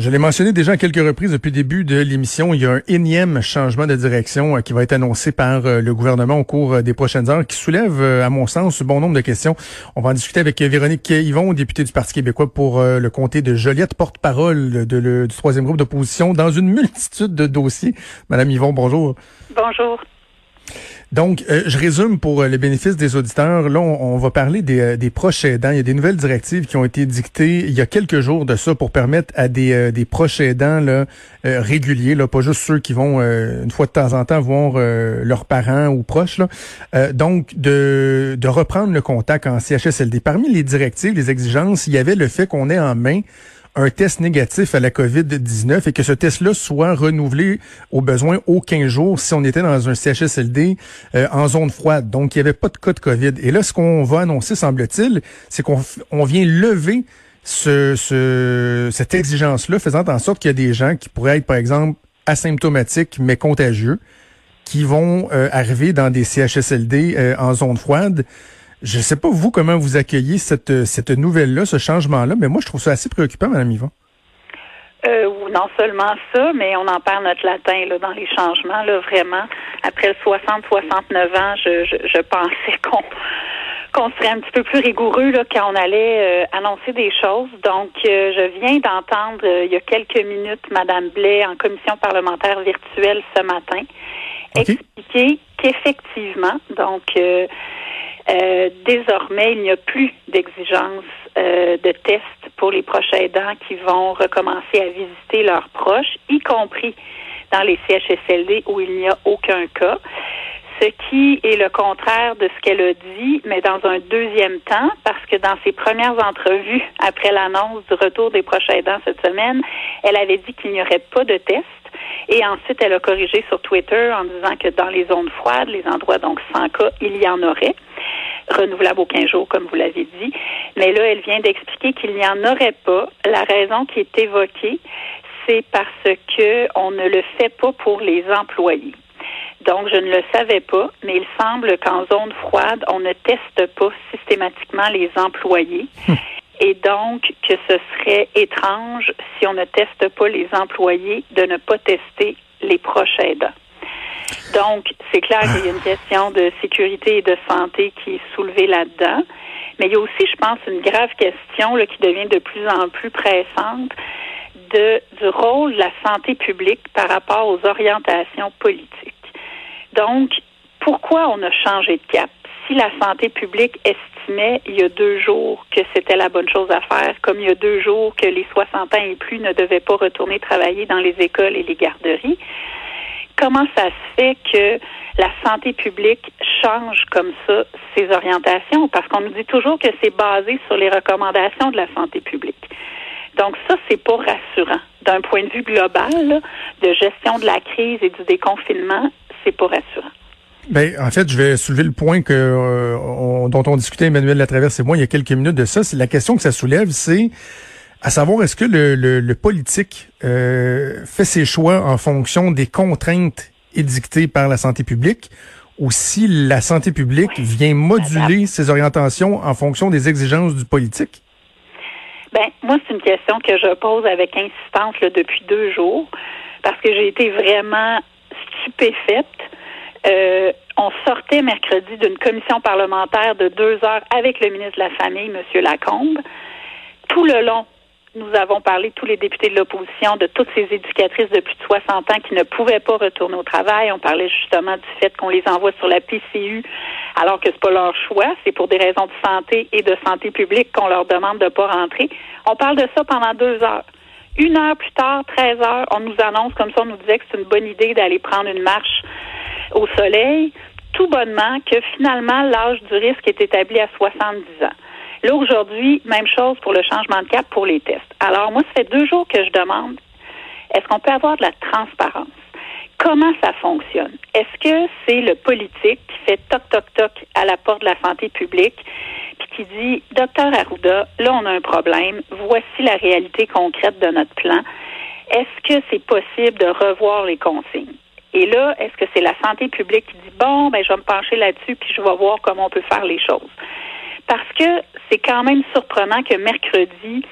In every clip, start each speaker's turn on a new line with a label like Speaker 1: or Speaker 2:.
Speaker 1: Je l'ai mentionné déjà à quelques reprises depuis le début de l'émission. Il y a un énième changement de direction euh, qui va être annoncé par euh, le gouvernement au cours euh, des prochaines heures, qui soulève, à mon sens, bon nombre de questions. On va en discuter avec Véronique Yvon, députée du Parti québécois pour le comté de Joliette, porte-parole du troisième groupe d'opposition, dans une multitude de dossiers. Madame Yvon, bonjour.
Speaker 2: Bonjour.
Speaker 1: Donc, euh, je résume pour euh, les bénéfices des auditeurs. Là, on, va parler des, euh, des, proches aidants. Il y a des nouvelles directives qui ont été dictées il y a quelques jours de ça pour permettre à des, des proches aidants là, réguliers, là, pas juste ceux qui vont une fois de temps en temps voir leurs parents ou proches, donc de, de reprendre le contact en CHSLD. Parmi les directives, les exigences, il y avait le fait qu'on ait en main un test négatif à la COVID-19 et que ce test-là soit renouvelé au besoin aux 15 jours si on était dans un CHSLD euh, en zone froide. Donc, il n'y avait pas de cas de COVID. Et là, ce qu'on va annoncer, semble-t-il, c'est qu'on on vient lever ce, ce, cette exigence-là, faisant en sorte qu'il y a des gens qui pourraient être, par exemple, asymptomatiques mais contagieux, qui vont euh, arriver dans des CHSLD euh, en zone froide. Je ne sais pas, vous, comment vous accueillez cette, cette nouvelle-là, ce changement-là, mais moi, je trouve ça assez préoccupant, Mme Yvon.
Speaker 2: Euh, non seulement ça, mais on en perd notre latin là, dans les changements. Là, vraiment, après 60-69 ans, je, je, je pensais qu'on qu'on serait un petit peu plus rigoureux là, quand on allait euh, annoncer des choses. Donc, euh, je viens d'entendre euh, il y a quelques minutes Mme Blais en commission parlementaire virtuelle ce matin expliquer qu'effectivement, donc euh, désormais, il n'y a plus d'exigence euh, de tests pour les proches aidants qui vont recommencer à visiter leurs proches, y compris dans les CHSLD où il n'y a aucun cas. Ce qui est le contraire de ce qu'elle a dit, mais dans un deuxième temps, parce que dans ses premières entrevues après l'annonce du retour des proches aidants cette semaine, elle avait dit qu'il n'y aurait pas de tests. Et ensuite, elle a corrigé sur Twitter en disant que dans les zones froides, les endroits donc sans cas, il y en aurait renouvelable aux 15 jours, comme vous l'avez dit. Mais là, elle vient d'expliquer qu'il n'y en aurait pas. La raison qui est évoquée, c'est parce que on ne le fait pas pour les employés. Donc, je ne le savais pas, mais il semble qu'en zone froide, on ne teste pas systématiquement les employés. Hum. Et donc, que ce serait étrange, si on ne teste pas les employés, de ne pas tester les proches aidants. Donc, c'est clair qu'il y a une question de sécurité et de santé qui est soulevée là-dedans. Mais il y a aussi, je pense, une grave question là, qui devient de plus en plus pressante de, du rôle de la santé publique par rapport aux orientations politiques. Donc, pourquoi on a changé de cap? Si la santé publique estimait il y a deux jours que c'était la bonne chose à faire, comme il y a deux jours que les 60 ans et plus ne devaient pas retourner travailler dans les écoles et les garderies, comment ça se fait que la santé publique change comme ça ses orientations? Parce qu'on nous dit toujours que c'est basé sur les recommandations de la santé publique. Donc ça, c'est pas rassurant. D'un point de vue global, de gestion de la crise et du déconfinement, c'est pas rassurant.
Speaker 1: Ben, en fait, je vais soulever le point euh, dont on discutait Emmanuel Latraverse et moi il y a quelques minutes de ça. La question que ça soulève, c'est à savoir, est-ce que le, le, politique euh, fait ses choix en fonction des contraintes édictées par la santé publique ou si la santé publique vient moduler ses orientations en fonction des exigences du politique?
Speaker 2: Ben, moi, c'est une question que je pose avec insistance depuis deux jours parce que j'ai été vraiment stupéfaite. Euh, on sortait mercredi d'une commission parlementaire de deux heures avec le ministre de la Famille, M. Lacombe. Tout le long, nous avons parlé, tous les députés de l'opposition, de toutes ces éducatrices de plus de 60 ans qui ne pouvaient pas retourner au travail. On parlait justement du fait qu'on les envoie sur la PCU alors que c'est pas leur choix, c'est pour des raisons de santé et de santé publique qu'on leur demande de pas rentrer. On parle de ça pendant deux heures. Une heure plus tard, 13 heures, on nous annonce comme ça, on nous disait que c'est une bonne idée d'aller prendre une marche au soleil, tout bonnement que finalement l'âge du risque est établi à 70 ans. Là, aujourd'hui, même chose pour le changement de cap pour les tests. Alors, moi, ça fait deux jours que je demande, est-ce qu'on peut avoir de la transparence? Comment ça fonctionne? Est-ce que c'est le politique qui fait toc, toc, toc à la porte de la santé publique, puis qui dit, docteur Arruda, là, on a un problème, voici la réalité concrète de notre plan. Est-ce que c'est possible de revoir les consignes? Et là, est-ce que c'est la santé publique qui dit, bon, ben, je vais me pencher là-dessus, puis je vais voir comment on peut faire les choses? Parce que c'est quand même surprenant que mercredi,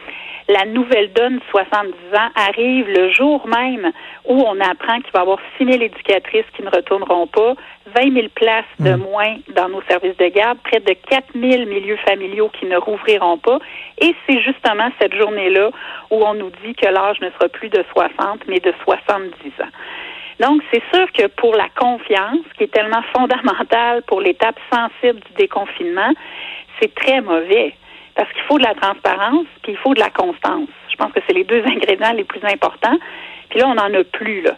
Speaker 2: la nouvelle donne 70 ans arrive le jour même où on apprend qu'il va y avoir 6 000 éducatrices qui ne retourneront pas, 20 000 places de mm. moins dans nos services de garde, près de 4 000 milieux familiaux qui ne rouvriront pas. Et c'est justement cette journée-là où on nous dit que l'âge ne sera plus de 60, mais de 70 ans. Donc, c'est sûr que pour la confiance, qui est tellement fondamentale pour l'étape sensible du déconfinement, c'est très mauvais parce qu'il faut de la transparence, puis il faut de la constance. Je pense que c'est les deux ingrédients les plus importants. Puis là, on n'en a plus. Là.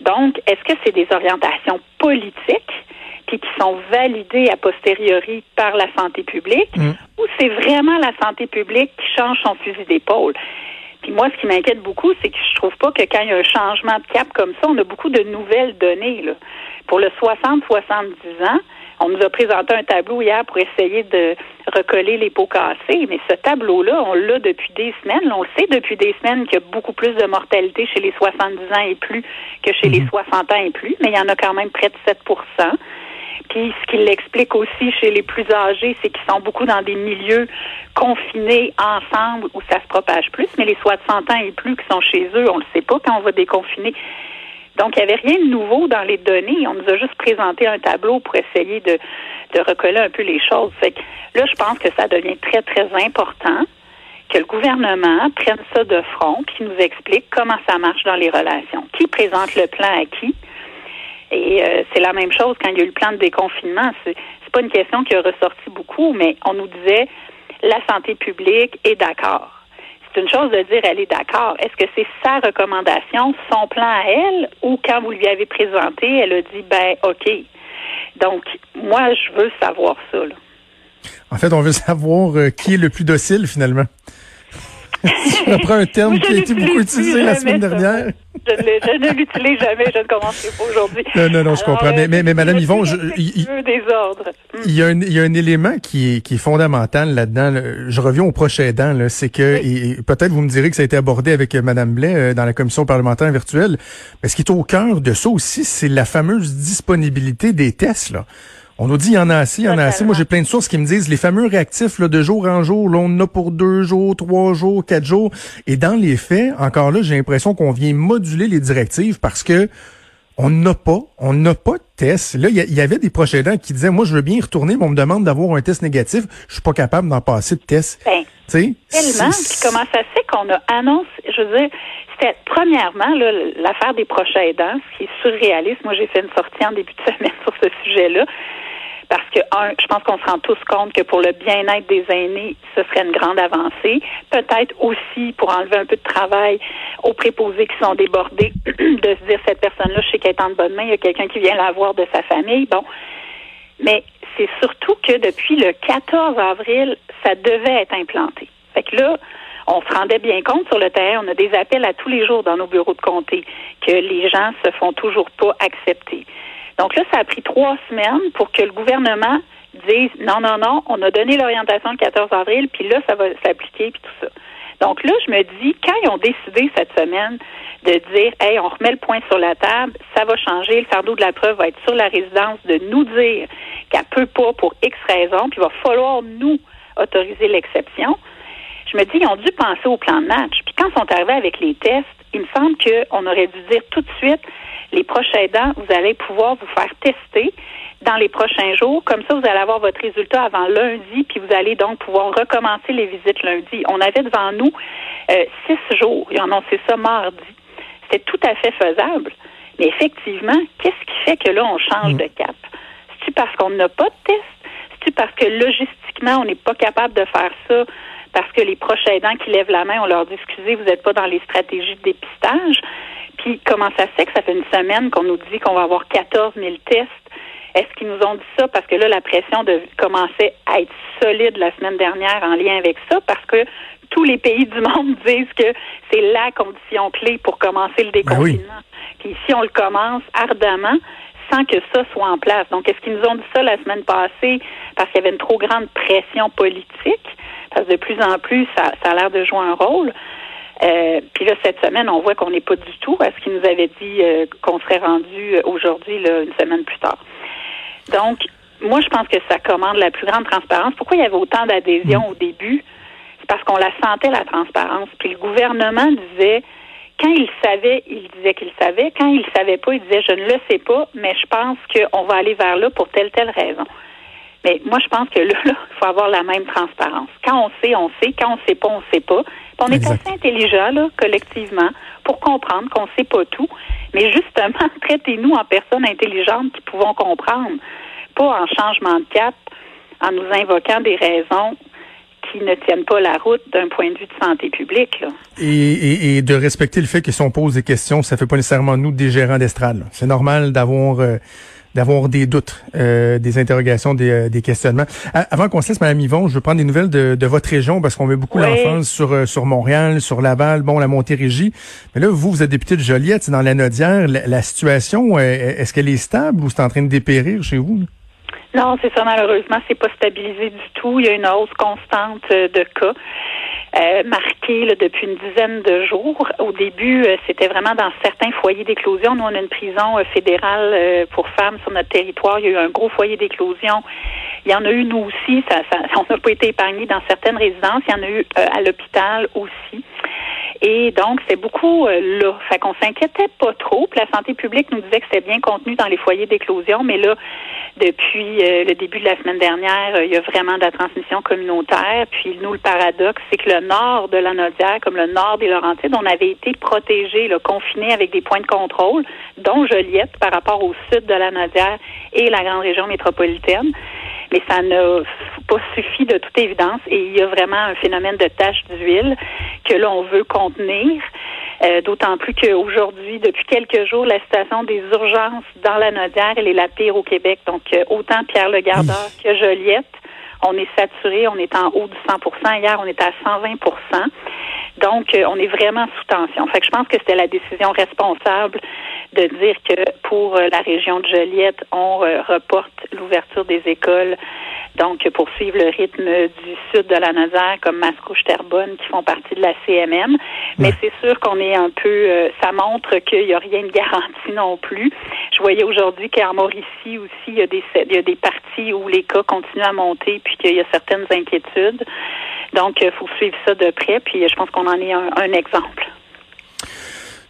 Speaker 2: Donc, est-ce que c'est des orientations politiques puis qui sont validées a posteriori par la santé publique mm. ou c'est vraiment la santé publique qui change son fusil d'épaule? Puis moi, ce qui m'inquiète beaucoup, c'est que je trouve pas que quand il y a un changement de cap comme ça, on a beaucoup de nouvelles données. Là. Pour le 60-70 ans, on nous a présenté un tableau hier pour essayer de recoller les pots cassés, mais ce tableau-là, on l'a depuis des semaines. On le sait depuis des semaines qu'il y a beaucoup plus de mortalité chez les 70 ans et plus que chez les 60 mhm. ans et plus, mais il y en a quand même près de 7 puis ce qui l'explique aussi chez les plus âgés, c'est qu'ils sont beaucoup dans des milieux confinés ensemble où ça se propage plus, mais les 60 ans et plus qui sont chez eux, on ne le sait pas quand on va déconfiner. Donc, il n'y avait rien de nouveau dans les données. On nous a juste présenté un tableau pour essayer de, recoller un peu les choses. Là, je pense que ça devient très, très important que le gouvernement prenne ça de front puis nous explique comment ça marche dans les relations. Qui présente le plan à qui? Et euh, c'est la même chose quand il y a eu le plan de déconfinement. C'est, pas une question qui a ressorti beaucoup, mais on nous disait la santé publique est d'accord c'est une chose de dire elle est d'accord. Est-ce que c'est sa recommandation, son plan à elle, ou quand vous lui avez présenté, elle a dit ben OK. Donc, moi, je veux savoir ça.
Speaker 1: En fait, on veut savoir euh, qui est le plus docile finalement. je reprends un terme qui a été beaucoup utilisé la semaine dernière.
Speaker 2: Je, ne l'utilise jamais, je ne commencerai pas aujourd'hui.
Speaker 1: Non, non, non, je comprends. Mais, mais, mais Madame Yvon, je,
Speaker 2: il,
Speaker 1: il, y a un, il y a un élément qui est, qui est fondamental là-dedans. Je reviens au prochain aidant, c'est que, peut-être vous me direz que ça a été abordé avec Madame Blais euh, dans la commission parlementaire virtuelle, mais ce qui est au cœur de ça aussi, c'est la fameuse disponibilité des tests. Là. On nous dit il y en a assez, il y en a assez. Moi, j'ai plein de sources qui me disent les fameux réactifs là, de jour en jour, là, on en a pour deux jours, trois jours, quatre jours. Et dans les faits, encore là, j'ai l'impression qu'on vient moduler les directives parce que on n'a pas, on n'a pas de test. Là, il y, avait des proches aidants qui disaient, moi, je veux bien y retourner, mais on me demande d'avoir un test négatif. Je suis pas capable d'en passer de test.
Speaker 2: Ben, tellement. Puis comment ça se fait qu'on a annoncé, je veux dire, c'était premièrement l'affaire des proches aidants, ce qui est surréaliste. Moi, j'ai fait une sortie en début de semaine sur ce sujet-là parce que, un, je pense qu'on se rend tous compte que pour le bien-être des aînés, ce serait une grande avancée. Peut-être aussi pour enlever un peu de travail aux préposés qui sont débordés, de se dire cette personne-là, je sais qu'elle est en bonne main, il y a quelqu'un qui vient la voir de sa famille. Bon. Mais c'est surtout que depuis le 14 avril, ça devait être implanté. Fait que là, on se rendait bien compte sur le terrain, on a des appels à tous les jours dans nos bureaux de comté que les gens se font toujours pas accepter. Donc là, ça a pris trois semaines pour que le gouvernement dise non, non, non, on a donné l'orientation le 14 avril, puis là, ça va s'appliquer, puis tout ça. Donc là, je me dis, quand ils ont décidé cette semaine de dire, hey, on remet le point sur la table, ça va changer, le fardeau de la preuve va être sur la résidence de nous dire qu'elle peut pas pour X raisons, puis il va falloir nous autoriser l'exception. Je me dis, ils ont dû penser au plan de match. Puis quand ils sont arrivés avec les tests, il me semble qu'on aurait dû dire tout de suite, les prochains aidants, vous allez pouvoir vous faire tester dans les prochains jours. Comme ça, vous allez avoir votre résultat avant lundi, puis vous allez donc pouvoir recommencer les visites lundi. On avait devant nous euh, six jours. Ils ont annoncé ça mardi. C'était tout à fait faisable. Mais effectivement, qu'est-ce qui fait que là, on change mm. de cap? C'est-tu parce qu'on n'a pas de test? C'est-tu parce que logistiquement, on n'est pas capable de faire ça? Parce que les prochains aidants qui lèvent la main, on leur dit, excusez, vous n'êtes pas dans les stratégies de dépistage. Puis comment ça se fait que ça fait une semaine qu'on nous dit qu'on va avoir 14 000 tests? Est-ce qu'ils nous ont dit ça parce que là, la pression de commencer à être solide la semaine dernière en lien avec ça? Parce que tous les pays du monde disent que c'est la condition clé pour commencer le ben déconfinement. Puis si on le commence ardemment, sans que ça soit en place. Donc, est-ce qu'ils nous ont dit ça la semaine passée parce qu'il y avait une trop grande pression politique? Parce que de plus en plus, ça, ça a l'air de jouer un rôle. Euh, puis là, cette semaine, on voit qu'on n'est pas du tout à ce qu'il nous avait dit euh, qu'on serait rendu euh, aujourd'hui, une semaine plus tard. Donc, moi, je pense que ça commande la plus grande transparence. Pourquoi il y avait autant d'adhésion mm. au début? C'est parce qu'on la sentait, la transparence. Puis le gouvernement disait, quand il savait, il disait qu'il savait. Quand il savait pas, il disait, je ne le sais pas, mais je pense qu'on va aller vers là pour telle, telle raison. Mais moi, je pense que là, il faut avoir la même transparence. Quand on sait, on sait. Quand on sait pas, on sait pas. On est assez intelligent, là, collectivement, pour comprendre qu'on sait pas tout. Mais justement, traitez-nous en personnes intelligentes qui pouvons comprendre, pas en changement de cap, en nous invoquant des raisons qui ne tiennent pas la route d'un point de vue de santé publique.
Speaker 1: Et, de respecter le fait que si on pose des questions, ça fait pas nécessairement nous des gérants d'estrade. C'est normal d'avoir euh, d'avoir des doutes, euh, des interrogations, des, euh, des questionnements. avant qu'on se laisse, Mme Yvon, je veux prendre des nouvelles de, de votre région parce qu'on met beaucoup l'enfance sur, sur Montréal, sur Laval, bon, la Montérégie. Mais là, vous, vous êtes député de Joliette, c'est dans la Nodière. La, situation, est-ce qu'elle est stable ou c'est en train de dépérir chez vous?
Speaker 2: Non, c'est ça, malheureusement, c'est pas stabilisé du tout. Il y a une hausse constante de cas. Euh, depuis une dizaine de jours. Au début, euh, c'était vraiment dans certains foyers d'éclosion. Nous, on a une prison euh, fédérale pour femmes sur notre territoire. Il y a eu un gros foyer d'éclosion. Il y en a eu, nous aussi. Ça, ça on n'a pas été épargnés dans certaines résidences. Il y en a eu à l'hôpital aussi. Et donc, c'est beaucoup là. Fait qu'on s'inquiétait pas trop. Puis la santé publique nous disait que c'était bien contenu dans les foyers d'éclosion, mais là, depuis le début de la semaine dernière, il y a vraiment de la transmission communautaire. Puis nous, le paradoxe, c'est que le nord de la Nodière, comme le nord des Laurentides, on avait été protégés, confinés avec des points de contrôle, dont Joliette par rapport au sud de la Nodière et la grande région métropolitaine. Mais ça n'a pas suffi de toute évidence et il y a vraiment un phénomène de tache d'huile que l'on veut contenir. Euh, d'autant plus qu'aujourd'hui, depuis quelques jours, la situation des urgences dans la Nodière, elle est la pire au Québec. Donc, euh, autant Pierre Le Gardeur que Joliette on est saturé, on est en haut du 100% Hier, on était à 120% donc, euh, on est vraiment sous tension. Fait que je pense que c'était la décision responsable de dire que pour euh, la région de Joliette, on euh, reporte l'ouverture des écoles donc pour suivre le rythme du sud de la Nazaire comme Mascouche Terrebonne qui font partie de la CMM. Mais c'est sûr qu'on est un peu ça montre qu'il n'y a rien de garanti non plus. Je voyais aujourd'hui qu'en Mauricie aussi, il y a des il y a des parties où les cas continuent à monter puis qu'il y a certaines inquiétudes. Donc, il faut suivre ça de près, puis je pense qu'on en est un, exemple.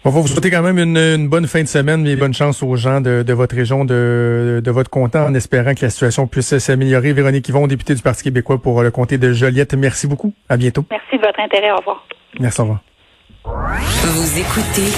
Speaker 1: On va vous souhaiter quand même une, bonne fin de semaine et bonne chance aux gens de, votre région, de, votre comté, en espérant que la situation puisse s'améliorer. Véronique Yvon, députée du Parti québécois pour le comté de Joliette, merci beaucoup. À bientôt.
Speaker 2: Merci de votre intérêt. Au revoir.
Speaker 1: Merci, au revoir.
Speaker 3: Vous écoutez